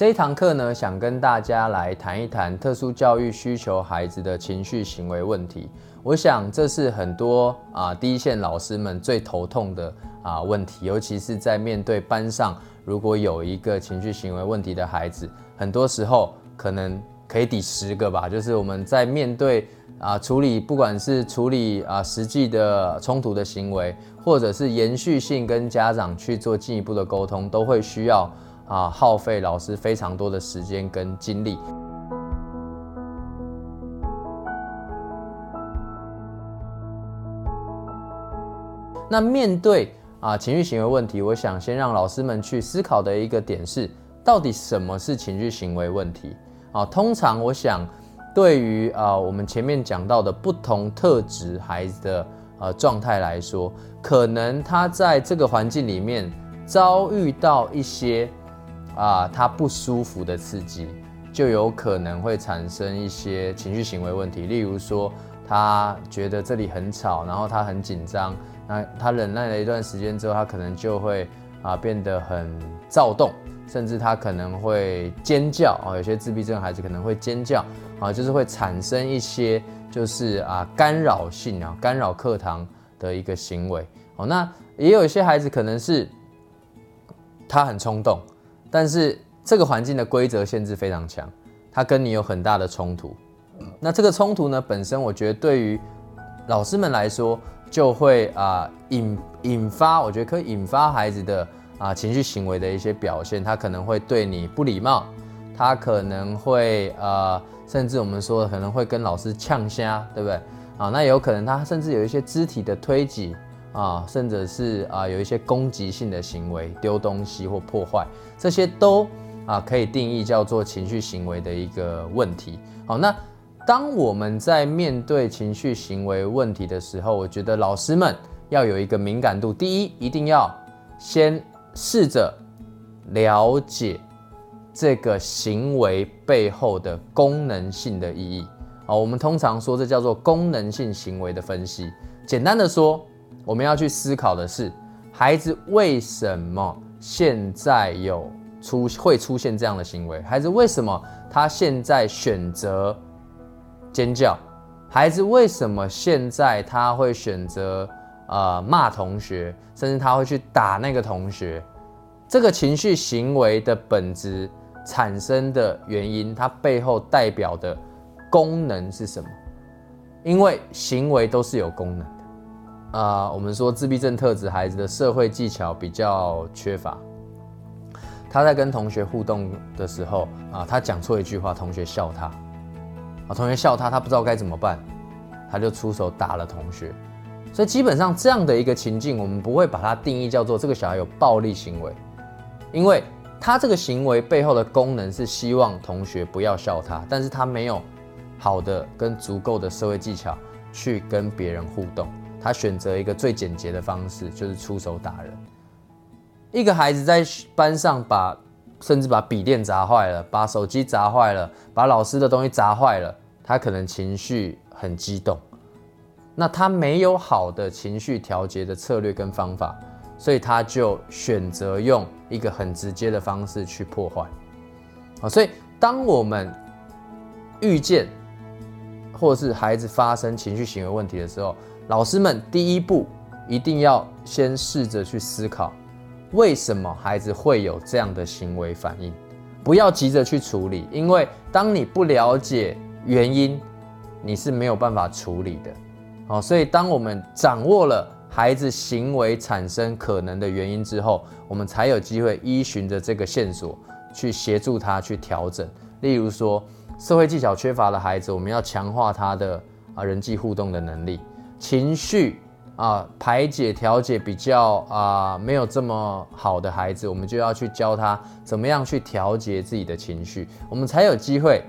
这一堂课呢，想跟大家来谈一谈特殊教育需求孩子的情绪行为问题。我想这是很多啊第一线老师们最头痛的啊问题，尤其是在面对班上如果有一个情绪行为问题的孩子，很多时候可能可以抵十个吧。就是我们在面对啊处理，不管是处理啊实际的冲突的行为，或者是延续性跟家长去做进一步的沟通，都会需要。啊，耗费老师非常多的时间跟精力。那面对啊情绪行为问题，我想先让老师们去思考的一个点是，到底什么是情绪行为问题？啊，通常我想，对于啊我们前面讲到的不同特质孩子的呃状态来说，可能他在这个环境里面遭遇到一些。啊，他不舒服的刺激，就有可能会产生一些情绪行为问题。例如说，他觉得这里很吵，然后他很紧张，那他忍耐了一段时间之后，他可能就会啊变得很躁动，甚至他可能会尖叫啊。有些自闭症孩子可能会尖叫啊，就是会产生一些就是啊干扰性啊干扰课堂的一个行为哦。那也有一些孩子可能是他很冲动。但是这个环境的规则限制非常强，它跟你有很大的冲突。那这个冲突呢，本身我觉得对于老师们来说，就会啊引引发，我觉得可以引发孩子的啊情绪行为的一些表现。他可能会对你不礼貌，他可能会呃，甚至我们说可能会跟老师呛虾，对不对？啊，那有可能他甚至有一些肢体的推挤。啊，甚至是啊，有一些攻击性的行为，丢东西或破坏，这些都啊可以定义叫做情绪行为的一个问题。好，那当我们在面对情绪行为问题的时候，我觉得老师们要有一个敏感度。第一，一定要先试着了解这个行为背后的功能性的意义。啊，我们通常说这叫做功能性行为的分析。简单的说。我们要去思考的是，孩子为什么现在有出会出现这样的行为？孩子为什么他现在选择尖叫？孩子为什么现在他会选择呃骂同学，甚至他会去打那个同学？这个情绪行为的本质产生的原因，它背后代表的功能是什么？因为行为都是有功能。啊，我们说自闭症特质孩子的社会技巧比较缺乏。他在跟同学互动的时候，啊，他讲错一句话，同学笑他，啊，同学笑他，他不知道该怎么办，他就出手打了同学。所以基本上这样的一个情境，我们不会把它定义叫做这个小孩有暴力行为，因为他这个行为背后的功能是希望同学不要笑他，但是他没有好的跟足够的社会技巧去跟别人互动。他选择一个最简洁的方式，就是出手打人。一个孩子在班上把，甚至把笔电砸坏了，把手机砸坏了，把老师的东西砸坏了，他可能情绪很激动，那他没有好的情绪调节的策略跟方法，所以他就选择用一个很直接的方式去破坏。好，所以当我们遇见或是孩子发生情绪行为问题的时候，老师们第一步一定要先试着去思考，为什么孩子会有这样的行为反应，不要急着去处理，因为当你不了解原因，你是没有办法处理的。好，所以当我们掌握了孩子行为产生可能的原因之后，我们才有机会依循着这个线索去协助他去调整。例如说，社会技巧缺乏的孩子，我们要强化他的啊人际互动的能力。情绪啊，排解调节比较啊没有这么好的孩子，我们就要去教他怎么样去调节自己的情绪，我们才有机会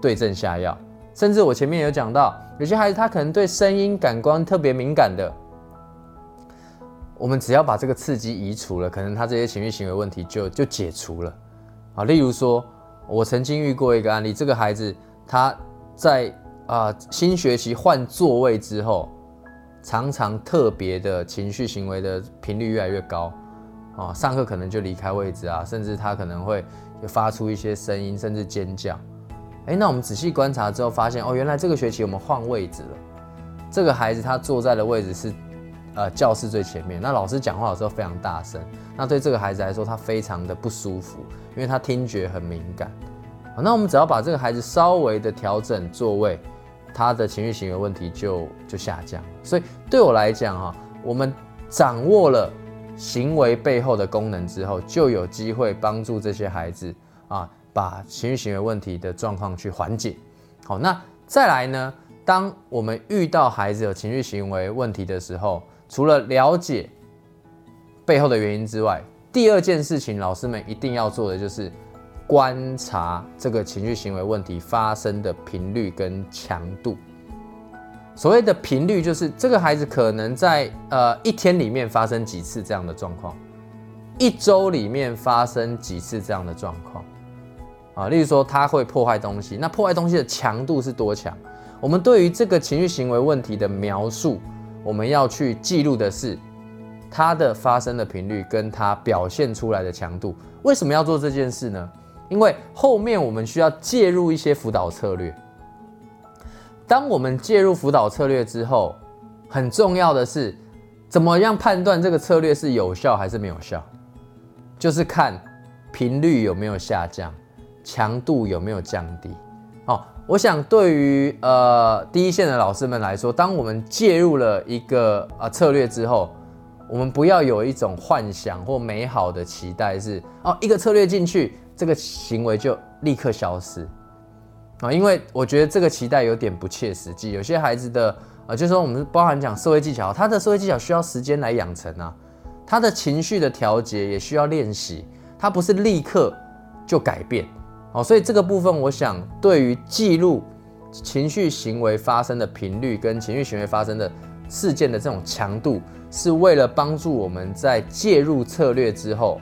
对症下药。甚至我前面有讲到，有些孩子他可能对声音感官特别敏感的，我们只要把这个刺激移除了，可能他这些情绪行为问题就就解除了。啊，例如说，我曾经遇过一个案例，这个孩子他在啊新学期换座位之后。常常特别的情绪行为的频率越来越高，啊，上课可能就离开位置啊，甚至他可能会发出一些声音，甚至尖叫。哎，那我们仔细观察之后发现，哦，原来这个学期我们换位置了。这个孩子他坐在的位置是，呃，教室最前面。那老师讲话的时候非常大声，那对这个孩子来说他非常的不舒服，因为他听觉很敏感。那我们只要把这个孩子稍微的调整座位，他的情绪行为问题就就下降。所以对我来讲哈，我们掌握了行为背后的功能之后，就有机会帮助这些孩子啊，把情绪行为问题的状况去缓解。好，那再来呢？当我们遇到孩子有情绪行为问题的时候，除了了解背后的原因之外，第二件事情，老师们一定要做的就是。观察这个情绪行为问题发生的频率跟强度。所谓的频率，就是这个孩子可能在呃一天里面发生几次这样的状况，一周里面发生几次这样的状况啊。例如说，他会破坏东西，那破坏东西的强度是多强？我们对于这个情绪行为问题的描述，我们要去记录的是它的发生的频率跟它表现出来的强度。为什么要做这件事呢？因为后面我们需要介入一些辅导策略。当我们介入辅导策略之后，很重要的是怎么样判断这个策略是有效还是没有效，就是看频率有没有下降，强度有没有降低。哦，我想对于呃第一线的老师们来说，当我们介入了一个啊策略之后，我们不要有一种幻想或美好的期待，是哦一个策略进去。这个行为就立刻消失啊！因为我觉得这个期待有点不切实际。有些孩子的啊，就是说我们包含讲社会技巧，他的社会技巧需要时间来养成啊，他的情绪的调节也需要练习，他不是立刻就改变哦。所以这个部分，我想对于记录情绪行为发生的频率跟情绪行为发生的事件的这种强度，是为了帮助我们在介入策略之后。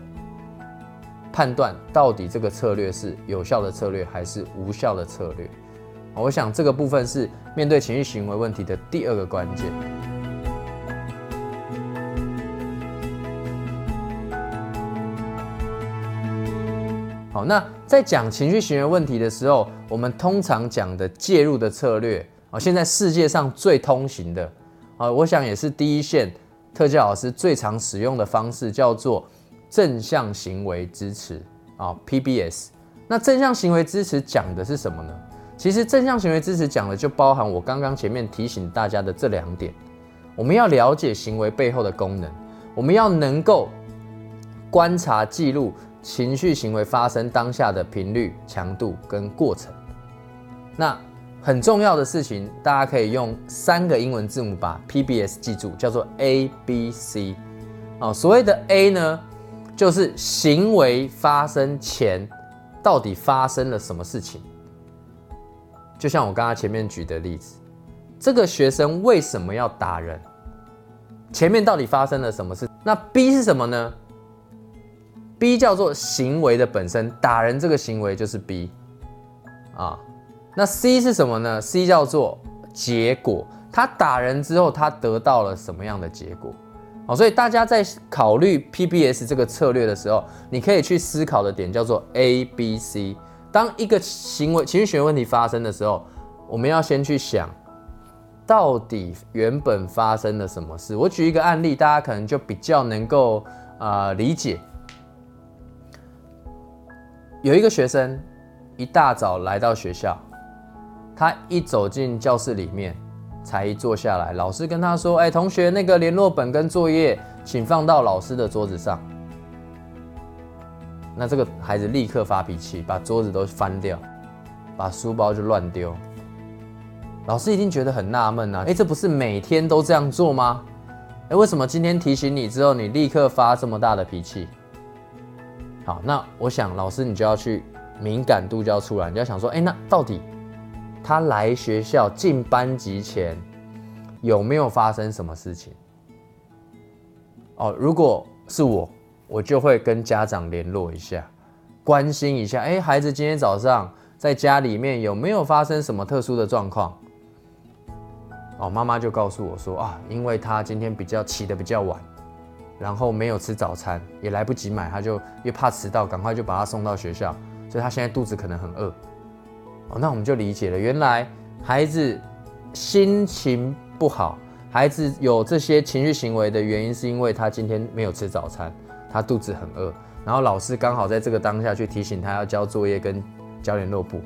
判断到底这个策略是有效的策略还是无效的策略，我想这个部分是面对情绪行为问题的第二个关键。好，那在讲情绪行为问题的时候，我们通常讲的介入的策略啊，现在世界上最通行的啊，我想也是第一线特教老师最常使用的方式，叫做。正向行为支持啊，PBS。那正向行为支持讲的是什么呢？其实正向行为支持讲的就包含我刚刚前面提醒大家的这两点。我们要了解行为背后的功能，我们要能够观察记录情绪行为发生当下的频率、强度跟过程。那很重要的事情，大家可以用三个英文字母把 PBS 记住，叫做 A B C。哦，所谓的 A 呢？就是行为发生前，到底发生了什么事情？就像我刚刚前面举的例子，这个学生为什么要打人？前面到底发生了什么事？那 B 是什么呢？B 叫做行为的本身，打人这个行为就是 B 啊。那 C 是什么呢？C 叫做结果，他打人之后，他得到了什么样的结果？好，所以大家在考虑 PBS 这个策略的时候，你可以去思考的点叫做 A、B、C。当一个行为情绪行为问题发生的时候，我们要先去想，到底原本发生了什么事。我举一个案例，大家可能就比较能够啊理解。有一个学生一大早来到学校，他一走进教室里面。才一坐下来，老师跟他说：“哎，同学，那个联络本跟作业，请放到老师的桌子上。”那这个孩子立刻发脾气，把桌子都翻掉，把书包就乱丢。老师一定觉得很纳闷啊！哎，这不是每天都这样做吗？哎，为什么今天提醒你之后，你立刻发这么大的脾气？好，那我想老师你就要去敏感度就要出来，你要想说：哎，那到底？他来学校进班级前有没有发生什么事情？哦，如果是我，我就会跟家长联络一下，关心一下。哎，孩子今天早上在家里面有没有发生什么特殊的状况？哦，妈妈就告诉我说啊，因为他今天比较起得比较晚，然后没有吃早餐，也来不及买，他就又怕迟到，赶快就把他送到学校，所以他现在肚子可能很饿。哦，那我们就理解了，原来孩子心情不好，孩子有这些情绪行为的原因，是因为他今天没有吃早餐，他肚子很饿，然后老师刚好在这个当下去提醒他要交作业跟交联络簿，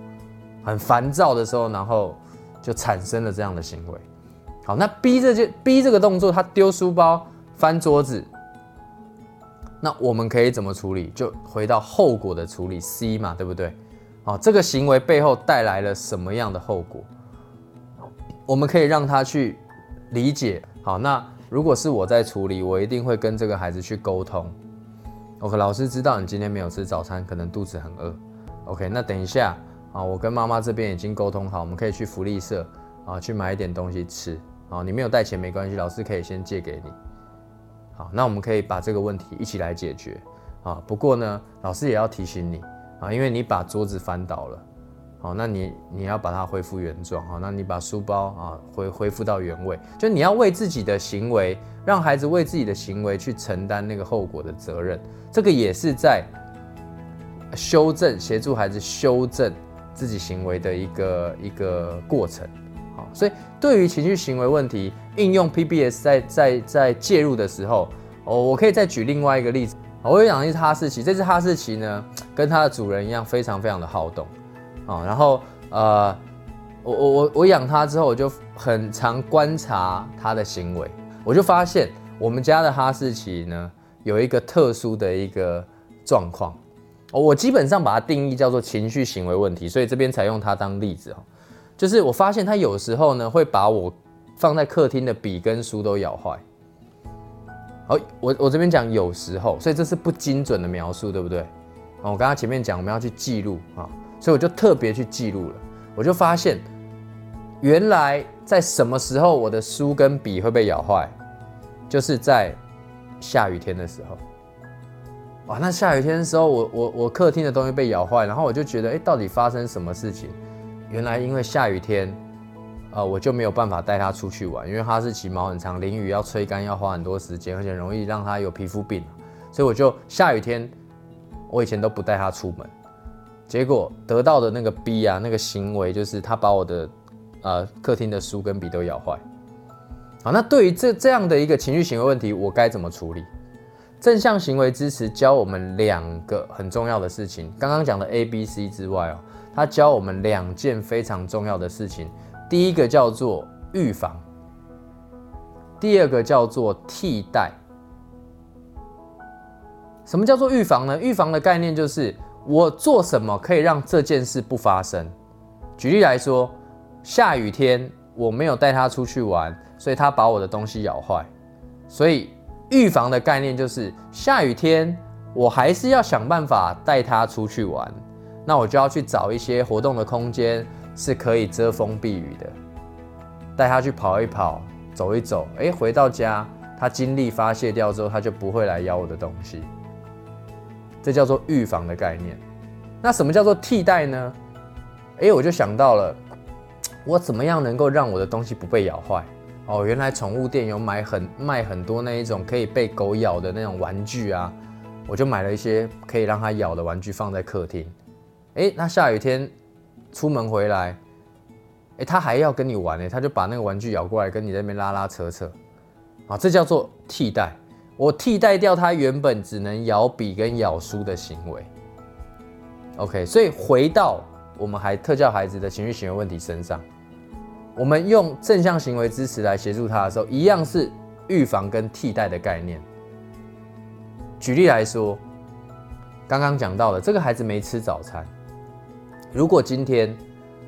很烦躁的时候，然后就产生了这样的行为。好，那 B 这件 B 这个动作，他丢书包、翻桌子。那我们可以怎么处理？就回到后果的处理 C 嘛，对不对？好，这个行为背后带来了什么样的后果？我们可以让他去理解。好，那如果是我在处理，我一定会跟这个孩子去沟通。OK，老师知道你今天没有吃早餐，可能肚子很饿。OK，那等一下啊，我跟妈妈这边已经沟通好，我们可以去福利社啊去买一点东西吃。啊，你没有带钱没关系，老师可以先借给你。好，那我们可以把这个问题一起来解决啊。不过呢，老师也要提醒你啊，因为你把桌子翻倒了，好，那你你要把它恢复原状好，那你把书包啊恢恢复到原位，就你要为自己的行为，让孩子为自己的行为去承担那个后果的责任。这个也是在修正，协助孩子修正自己行为的一个一个过程。好，所以对于情绪行为问题，应用 PBS 在在在介入的时候，哦，我可以再举另外一个例子。我有养一只哈士奇，这只哈士奇呢，跟它的主人一样，非常非常的好动，啊，然后呃，我我我我养它之后，我就很常观察它的行为，我就发现我们家的哈士奇呢，有一个特殊的一个状况，我基本上把它定义叫做情绪行为问题，所以这边才用它当例子哦。就是我发现它有时候呢会把我放在客厅的笔跟书都咬坏。好，我我这边讲有时候，所以这是不精准的描述，对不对？哦，我刚刚前面讲我们要去记录啊，所以我就特别去记录了。我就发现，原来在什么时候我的书跟笔会被咬坏，就是在下雨天的时候。哇，那下雨天的时候，我我我客厅的东西被咬坏，然后我就觉得，哎，到底发生什么事情？原来因为下雨天，呃，我就没有办法带它出去玩，因为哈士奇毛很长，淋雨要吹干要花很多时间，而且容易让它有皮肤病，所以我就下雨天，我以前都不带它出门，结果得到的那个 B 啊，那个行为就是他把我的呃客厅的书跟笔都咬坏。好，那对于这这样的一个情绪行为问题，我该怎么处理？正向行为支持教我们两个很重要的事情，刚刚讲的 A、B、C 之外哦。他教我们两件非常重要的事情，第一个叫做预防，第二个叫做替代。什么叫做预防呢？预防的概念就是我做什么可以让这件事不发生。举例来说，下雨天我没有带他出去玩，所以他把我的东西咬坏。所以预防的概念就是下雨天我还是要想办法带他出去玩。那我就要去找一些活动的空间，是可以遮风避雨的，带他去跑一跑，走一走，哎，回到家，他精力发泄掉之后，他就不会来咬我的东西。这叫做预防的概念。那什么叫做替代呢？哎，我就想到了，我怎么样能够让我的东西不被咬坏？哦，原来宠物店有买很卖很多那一种可以被狗咬的那种玩具啊，我就买了一些可以让它咬的玩具放在客厅。哎，那下雨天出门回来，哎，他还要跟你玩呢，他就把那个玩具咬过来跟你在那边拉拉扯扯，啊，这叫做替代。我替代掉他原本只能咬笔跟咬书的行为。OK，所以回到我们还特教孩子的情绪行为问题身上，我们用正向行为支持来协助他的时候，一样是预防跟替代的概念。举例来说，刚刚讲到了这个孩子没吃早餐。如果今天，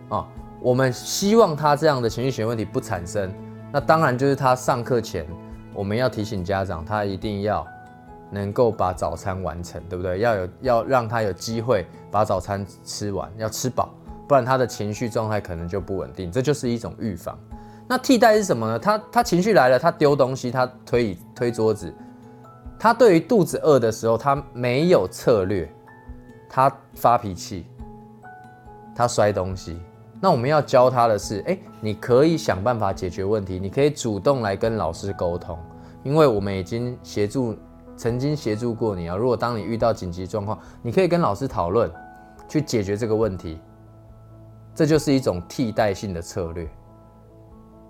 啊，我们希望他这样的情绪行为问题不产生，那当然就是他上课前，我们要提醒家长，他一定要能够把早餐完成，对不对？要有要让他有机会把早餐吃完，要吃饱，不然他的情绪状态可能就不稳定。这就是一种预防。那替代是什么呢？他他情绪来了，他丢东西，他推椅推桌子，他对于肚子饿的时候，他没有策略，他发脾气。他摔东西，那我们要教他的是，哎，你可以想办法解决问题，你可以主动来跟老师沟通，因为我们已经协助曾经协助过你啊。如果当你遇到紧急状况，你可以跟老师讨论，去解决这个问题。这就是一种替代性的策略。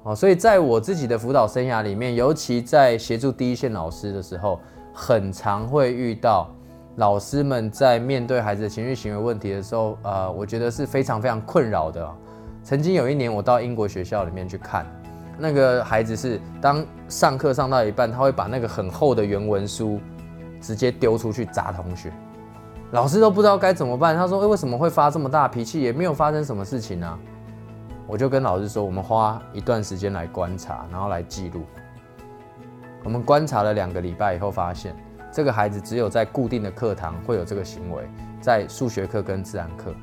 哦，所以在我自己的辅导生涯里面，尤其在协助第一线老师的时候，很常会遇到老师们在面对孩子的情绪行为问题的时候，呃，我觉得是非常非常困扰的。曾经有一年，我到英国学校里面去看。那个孩子是当上课上到一半，他会把那个很厚的原文书直接丢出去砸同学，老师都不知道该怎么办。他说：“哎，为什么会发这么大脾气？也没有发生什么事情啊。”我就跟老师说：“我们花一段时间来观察，然后来记录。我们观察了两个礼拜以后，发现这个孩子只有在固定的课堂会有这个行为，在数学课跟自然课。”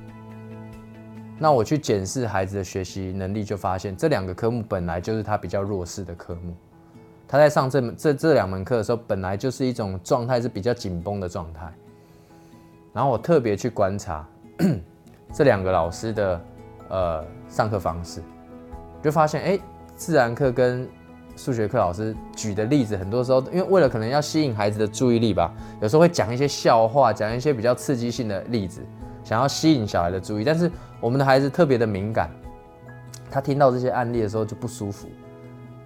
那我去检视孩子的学习能力，就发现这两个科目本来就是他比较弱势的科目。他在上这门这这两门课的时候，本来就是一种状态是比较紧绷的状态。然后我特别去观察 这两个老师的呃上课方式，就发现哎，自然课跟数学课老师举的例子，很多时候因为为了可能要吸引孩子的注意力吧，有时候会讲一些笑话，讲一些比较刺激性的例子。想要吸引小孩的注意，但是我们的孩子特别的敏感，他听到这些案例的时候就不舒服，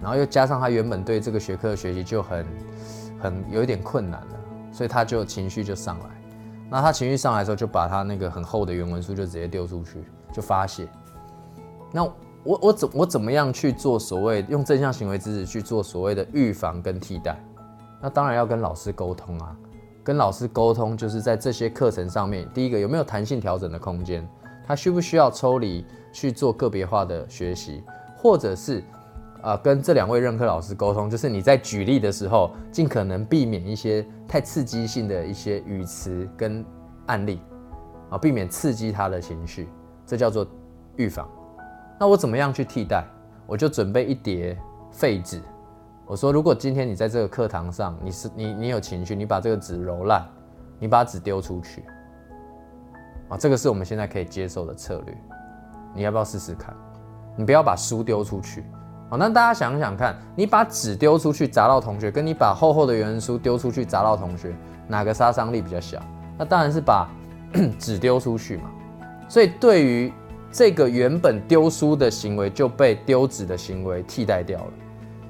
然后又加上他原本对这个学科的学习就很很有一点困难了，所以他就情绪就上来。那他情绪上来的时候，就把他那个很厚的原文书就直接丢出去，就发泄。那我我怎我怎么样去做所谓用正向行为知识去做所谓的预防跟替代？那当然要跟老师沟通啊。跟老师沟通，就是在这些课程上面，第一个有没有弹性调整的空间？他需不需要抽离去做个别化的学习，或者是啊，跟这两位任课老师沟通，就是你在举例的时候，尽可能避免一些太刺激性的一些语词跟案例啊，避免刺激他的情绪，这叫做预防。那我怎么样去替代？我就准备一叠废纸。我说，如果今天你在这个课堂上，你是你你有情绪，你把这个纸揉烂，你把纸丢出去，啊，这个是我们现在可以接受的策略，你要不要试试看？你不要把书丢出去，好，那大家想想看，你把纸丢出去砸到同学，跟你把厚厚的原书丢出去砸到同学，哪个杀伤力比较小？那当然是把 纸丢出去嘛。所以对于这个原本丢书的行为，就被丢纸的行为替代掉了。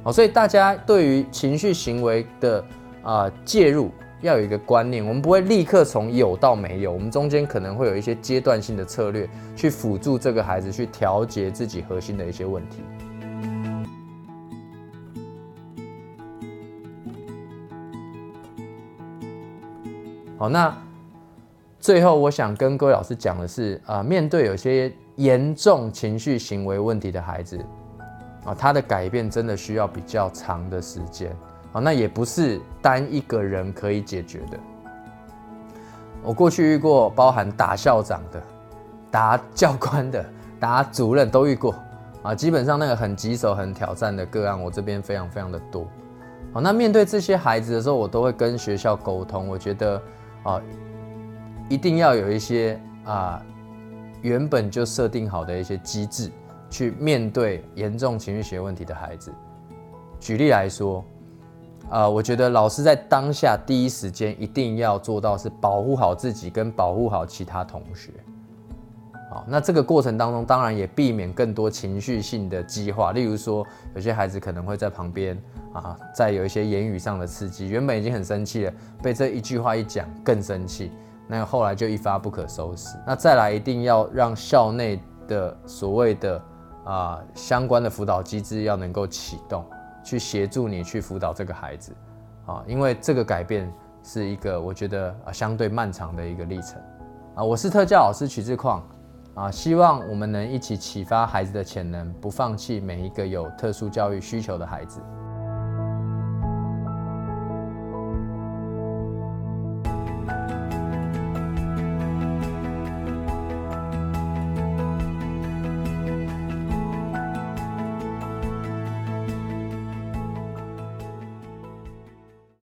好，所以大家对于情绪行为的啊介入，要有一个观念，我们不会立刻从有到没有，我们中间可能会有一些阶段性的策略，去辅助这个孩子去调节自己核心的一些问题。好，那最后我想跟各位老师讲的是，啊，面对有些严重情绪行为问题的孩子。啊，他的改变真的需要比较长的时间啊，那也不是单一个人可以解决的。我过去遇过，包含打校长的、打教官的、打主任都遇过啊。基本上那个很棘手、很挑战的个案，我这边非常非常的多。好，那面对这些孩子的时候，我都会跟学校沟通。我觉得啊，一定要有一些啊原本就设定好的一些机制。去面对严重情绪学问题的孩子。举例来说，呃，我觉得老师在当下第一时间一定要做到是保护好自己跟保护好其他同学。好，那这个过程当中，当然也避免更多情绪性的激化。例如说，有些孩子可能会在旁边啊，在有一些言语上的刺激，原本已经很生气了，被这一句话一讲更生气，那后来就一发不可收拾。那再来，一定要让校内的所谓的啊，相关的辅导机制要能够启动，去协助你去辅导这个孩子，啊，因为这个改变是一个我觉得啊相对漫长的一个历程，啊，我是特教老师曲志矿，啊，希望我们能一起启发孩子的潜能，不放弃每一个有特殊教育需求的孩子。